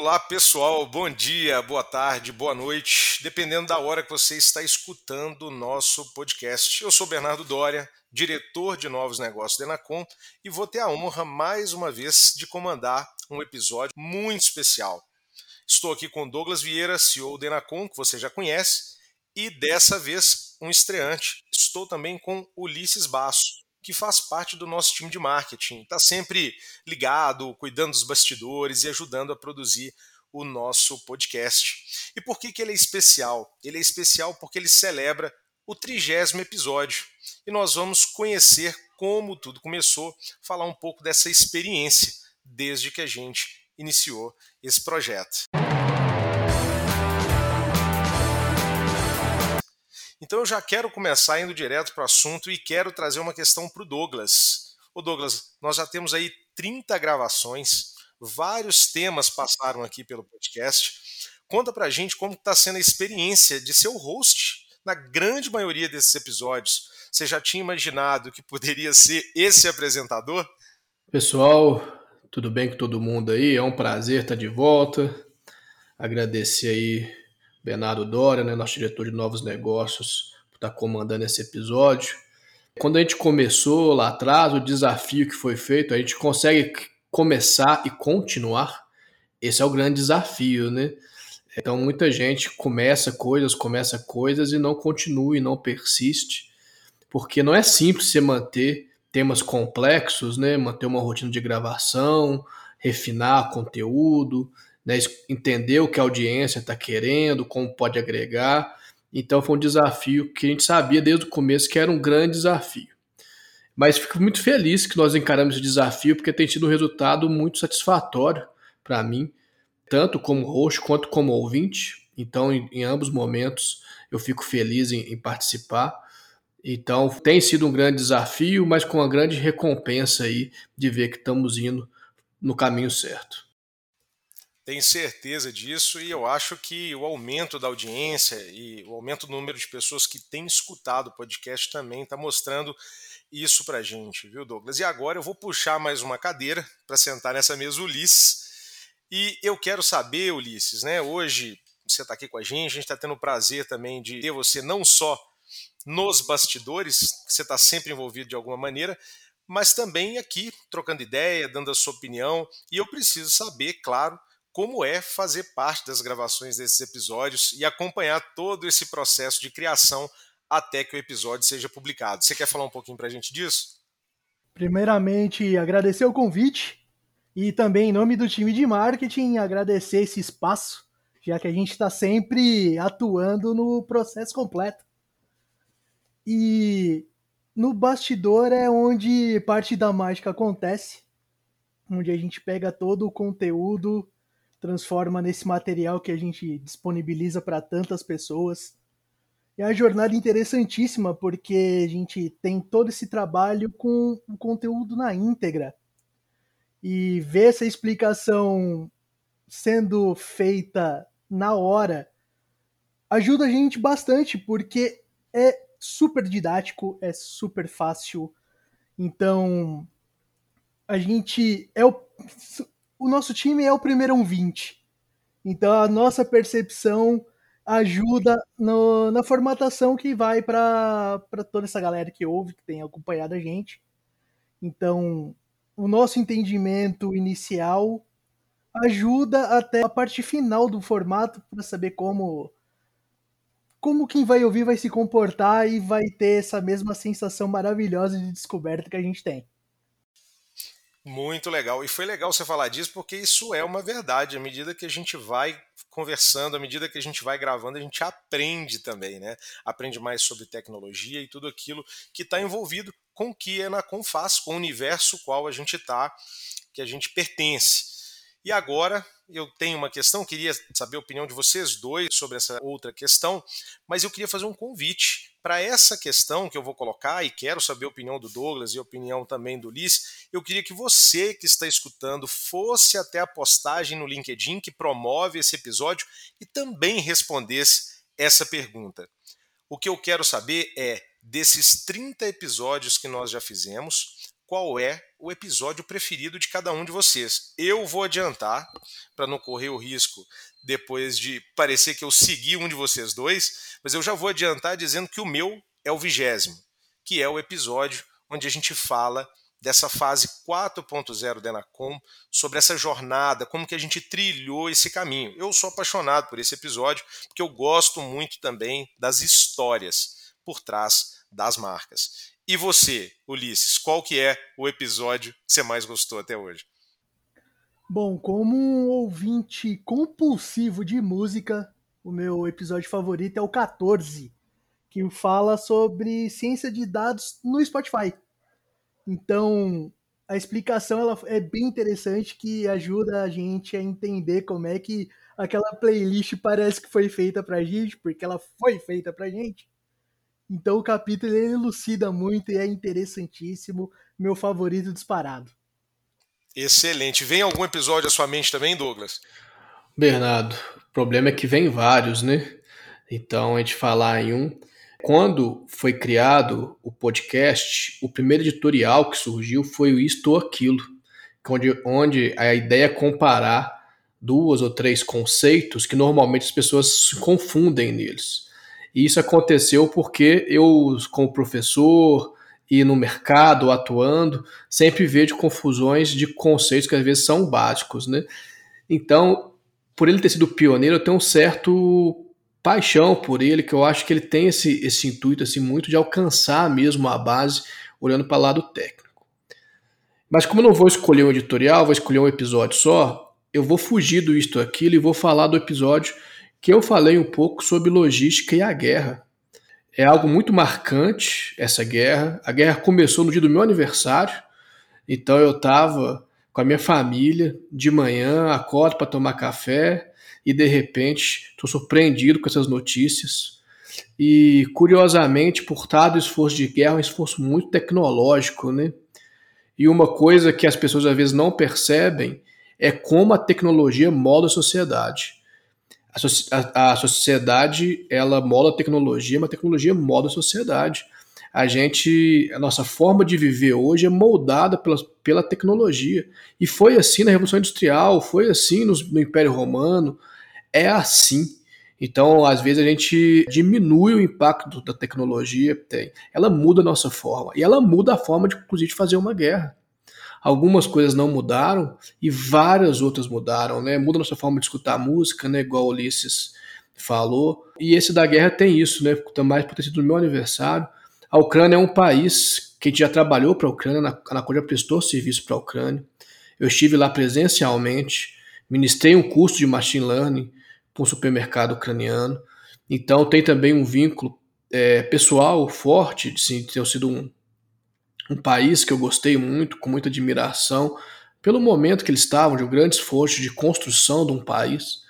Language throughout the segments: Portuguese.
Olá, pessoal. Bom dia, boa tarde, boa noite, dependendo da hora que você está escutando o nosso podcast. Eu sou Bernardo Dória, diretor de novos negócios da Enacom, e vou ter a honra mais uma vez de comandar um episódio muito especial. Estou aqui com Douglas Vieira, CEO da Enacom, que você já conhece, e dessa vez um estreante. Estou também com Ulisses Basso, que faz parte do nosso time de marketing. Está sempre ligado, cuidando dos bastidores e ajudando a produzir o nosso podcast. E por que, que ele é especial? Ele é especial porque ele celebra o trigésimo episódio. E nós vamos conhecer como tudo começou, falar um pouco dessa experiência desde que a gente iniciou esse projeto. Então eu já quero começar indo direto para o assunto e quero trazer uma questão para o Douglas. Ô Douglas, nós já temos aí 30 gravações, vários temas passaram aqui pelo podcast. Conta para a gente como está sendo a experiência de ser o host na grande maioria desses episódios. Você já tinha imaginado que poderia ser esse apresentador? Pessoal, tudo bem com todo mundo aí? É um prazer estar de volta. Agradecer aí Bernardo Dória, né, nosso diretor de novos negócios, por estar comandando esse episódio. Quando a gente começou lá atrás, o desafio que foi feito, a gente consegue começar e continuar. Esse é o grande desafio, né? Então muita gente começa coisas, começa coisas e não continua e não persiste, porque não é simples você manter temas complexos, né? Manter uma rotina de gravação, refinar conteúdo, né, entender o que a audiência está querendo, como pode agregar. Então foi um desafio que a gente sabia desde o começo que era um grande desafio. Mas fico muito feliz que nós encaramos esse desafio, porque tem sido um resultado muito satisfatório para mim, tanto como host quanto como ouvinte. Então, em, em ambos momentos, eu fico feliz em, em participar. Então, tem sido um grande desafio, mas com uma grande recompensa aí de ver que estamos indo no caminho certo. Tenho certeza disso e eu acho que o aumento da audiência e o aumento do número de pessoas que têm escutado o podcast também está mostrando isso para gente, viu, Douglas? E agora eu vou puxar mais uma cadeira para sentar nessa mesa Ulisses. E eu quero saber, Ulisses, né? Hoje você está aqui com a gente, a gente está tendo o prazer também de ter você não só nos bastidores, você está sempre envolvido de alguma maneira, mas também aqui trocando ideia, dando a sua opinião. E eu preciso saber, claro, como é fazer parte das gravações desses episódios e acompanhar todo esse processo de criação até que o episódio seja publicado. Você quer falar um pouquinho para a gente disso? Primeiramente, agradecer o convite e também, em nome do time de marketing, agradecer esse espaço, já que a gente está sempre atuando no processo completo. E no bastidor é onde parte da mágica acontece, onde a gente pega todo o conteúdo transforma nesse material que a gente disponibiliza para tantas pessoas. É uma jornada interessantíssima porque a gente tem todo esse trabalho com o conteúdo na íntegra. E ver essa explicação sendo feita na hora ajuda a gente bastante porque é super didático, é super fácil. Então, a gente é o o nosso time é o primeiro um 20. Então a nossa percepção ajuda no, na formatação que vai para toda essa galera que ouve, que tem acompanhado a gente. Então, o nosso entendimento inicial ajuda até a parte final do formato para saber como como quem vai ouvir vai se comportar e vai ter essa mesma sensação maravilhosa de descoberta que a gente tem. Muito legal. E foi legal você falar disso porque isso é uma verdade. À medida que a gente vai conversando, à medida que a gente vai gravando, a gente aprende também, né? Aprende mais sobre tecnologia e tudo aquilo que está envolvido com o que a Enacom faz, com o universo qual a gente está, que a gente pertence. E agora eu tenho uma questão, queria saber a opinião de vocês dois sobre essa outra questão, mas eu queria fazer um convite para essa questão que eu vou colocar e quero saber a opinião do Douglas e a opinião também do Liz. Eu queria que você que está escutando fosse até a postagem no LinkedIn que promove esse episódio e também respondesse essa pergunta. O que eu quero saber é desses 30 episódios que nós já fizemos, qual é o episódio preferido de cada um de vocês. Eu vou adiantar, para não correr o risco depois de parecer que eu segui um de vocês dois, mas eu já vou adiantar dizendo que o meu é o vigésimo, que é o episódio onde a gente fala dessa fase 4.0 da Enacom, sobre essa jornada, como que a gente trilhou esse caminho. Eu sou apaixonado por esse episódio, porque eu gosto muito também das histórias por trás das marcas. E você, Ulisses, qual que é o episódio que você mais gostou até hoje? Bom, como um ouvinte compulsivo de música, o meu episódio favorito é o 14, que fala sobre ciência de dados no Spotify. Então, a explicação ela é bem interessante que ajuda a gente a entender como é que aquela playlist parece que foi feita pra gente, porque ela foi feita pra gente. Então o capítulo ele elucida muito e é interessantíssimo, meu favorito disparado. Excelente. Vem algum episódio à sua mente também, Douglas? Bernardo, o problema é que vem vários, né? Então a gente falar em um, quando foi criado o podcast, o primeiro editorial que surgiu foi o Isto ou Aquilo, onde, onde a ideia é comparar duas ou três conceitos que normalmente as pessoas se confundem neles. E isso aconteceu porque eu, como professor e no mercado atuando, sempre vejo confusões de conceitos que às vezes são básicos, né? Então, por ele ter sido pioneiro, eu tenho um certo paixão por ele, que eu acho que ele tem esse, esse intuito assim muito de alcançar mesmo a base olhando para o lado técnico. Mas como eu não vou escolher um editorial, vou escolher um episódio só, eu vou fugir do isto aquilo e vou falar do episódio que eu falei um pouco sobre logística e a guerra. É algo muito marcante essa guerra. A guerra começou no dia do meu aniversário, então eu estava com a minha família de manhã, acordo para tomar café, e de repente estou surpreendido com essas notícias. E curiosamente, por tal esforço de guerra, é um esforço muito tecnológico, né? E uma coisa que as pessoas às vezes não percebem é como a tecnologia molda a sociedade. A, a sociedade ela molda a tecnologia, mas a tecnologia molda a sociedade. A gente, a nossa forma de viver hoje é moldada pela, pela tecnologia. E foi assim na Revolução Industrial, foi assim no, no Império Romano, é assim. Então, às vezes, a gente diminui o impacto da tecnologia, tem. Ela muda a nossa forma. E ela muda a forma, de, inclusive, de fazer uma guerra. Algumas coisas não mudaram e várias outras mudaram, né? Muda a nossa forma de escutar música, né? Igual Ulisses falou. E esse da guerra tem isso, né? Também por ter sido meu aniversário. A Ucrânia é um país que a gente já trabalhou para a Ucrânia, na, na qual já prestou serviço para a Ucrânia. Eu estive lá presencialmente, ministrei um curso de machine learning com o supermercado ucraniano. Então tem também um vínculo é, pessoal forte sim, ter sido um, um país que eu gostei muito, com muita admiração, pelo momento que eles estavam, de um grande esforço de construção de um país,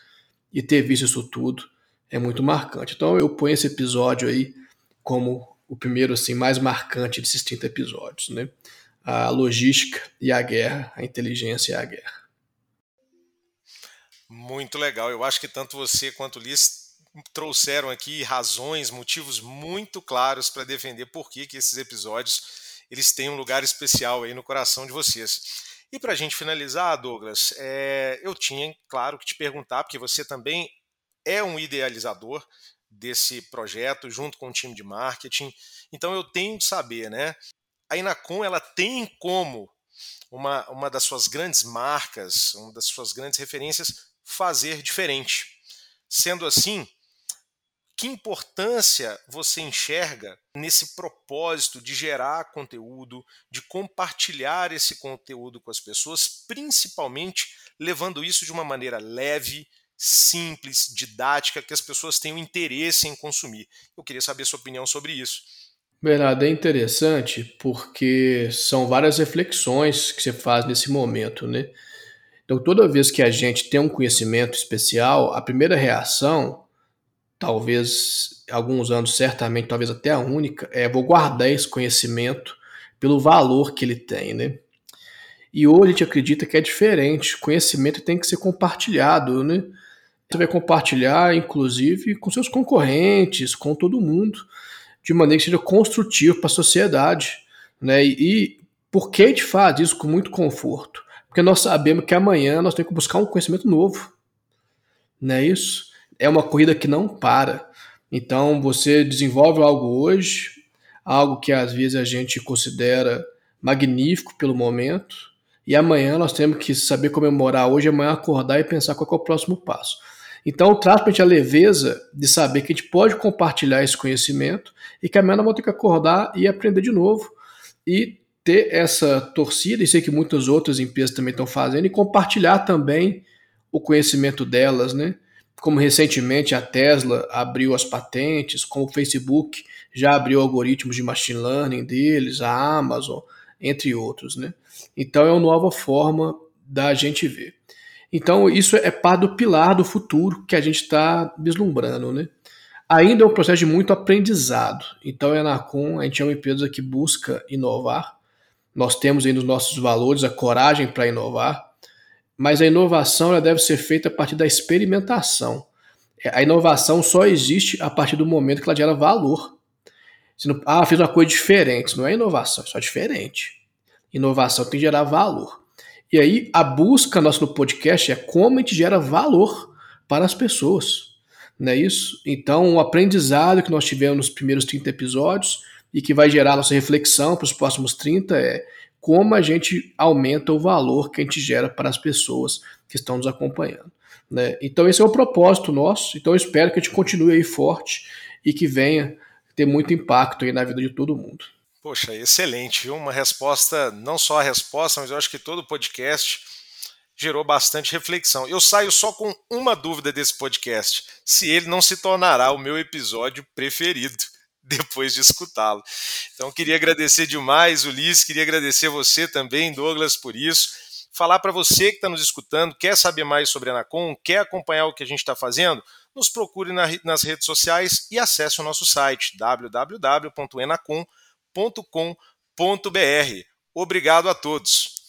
e ter visto isso tudo é muito marcante. Então eu ponho esse episódio aí como o primeiro assim mais marcante desses 30 episódios, né? A logística e a guerra, a inteligência e a guerra. Muito legal. Eu acho que tanto você quanto o Liz trouxeram aqui razões, motivos muito claros para defender por que, que esses episódios eles têm um lugar especial aí no coração de vocês. E para a gente finalizar, Douglas, é, eu tinha, claro, que te perguntar, porque você também é um idealizador desse projeto, junto com o time de marketing. Então eu tenho de saber, né? A Inacom ela tem como uma, uma das suas grandes marcas, uma das suas grandes referências, fazer diferente. Sendo assim, que importância você enxerga nesse propósito de gerar conteúdo, de compartilhar esse conteúdo com as pessoas, principalmente levando isso de uma maneira leve, simples, didática, que as pessoas tenham interesse em consumir? Eu queria saber sua opinião sobre isso. Bernardo, é interessante porque são várias reflexões que você faz nesse momento, né? Então, toda vez que a gente tem um conhecimento especial, a primeira reação, talvez alguns anos certamente, talvez até a única, é vou guardar esse conhecimento pelo valor que ele tem, né? E hoje a gente acredita que é diferente. Conhecimento tem que ser compartilhado, né? Você vai compartilhar, inclusive, com seus concorrentes, com todo mundo, de maneira que seja construtivo para a sociedade, né? E, Por que a gente faz isso com muito conforto? Porque nós sabemos que amanhã nós temos que buscar um conhecimento novo. Não é isso? É uma corrida que não para. Então você desenvolve algo hoje, algo que às vezes a gente considera magnífico pelo momento, e amanhã nós temos que saber comemorar hoje, amanhã acordar e pensar qual é o próximo passo. Então, traz para a gente a leveza de saber que a gente pode compartilhar esse conhecimento e que amanhã nós vamos ter que acordar e aprender de novo e ter essa torcida, e sei que muitas outras empresas também estão fazendo, e compartilhar também o conhecimento delas, né? Como recentemente a Tesla abriu as patentes, como o Facebook já abriu algoritmos de machine learning deles, a Amazon, entre outros, né? Então é uma nova forma da gente ver. Então isso é parte do pilar do futuro que a gente está vislumbrando, né? Ainda é um processo de muito aprendizado. Então a Anacom, a gente é uma empresa que busca inovar. Nós temos aí nos nossos valores a coragem para inovar, mas a inovação deve ser feita a partir da experimentação. A inovação só existe a partir do momento que ela gera valor. Não, ah, fiz uma coisa diferente. Isso não é inovação, é só diferente. Inovação tem que gerar valor. E aí, a busca nossa no podcast é como a gente gera valor para as pessoas. Não é isso? Então, o aprendizado que nós tivemos nos primeiros 30 episódios e que vai gerar nossa reflexão para os próximos 30 é como a gente aumenta o valor que a gente gera para as pessoas que estão nos acompanhando. Né? Então, esse é o propósito nosso. Então, eu espero que a gente continue aí forte e que venha ter muito impacto aí na vida de todo mundo. Poxa, excelente, viu? Uma resposta, não só a resposta, mas eu acho que todo o podcast gerou bastante reflexão. Eu saio só com uma dúvida desse podcast: se ele não se tornará o meu episódio preferido depois de escutá-lo. Então, queria agradecer demais, Ulisses, queria agradecer você também, Douglas, por isso. Falar para você que está nos escutando, quer saber mais sobre a Anacom, quer acompanhar o que a gente está fazendo, nos procure na, nas redes sociais e acesse o nosso site www.enacom.com.br. Obrigado a todos.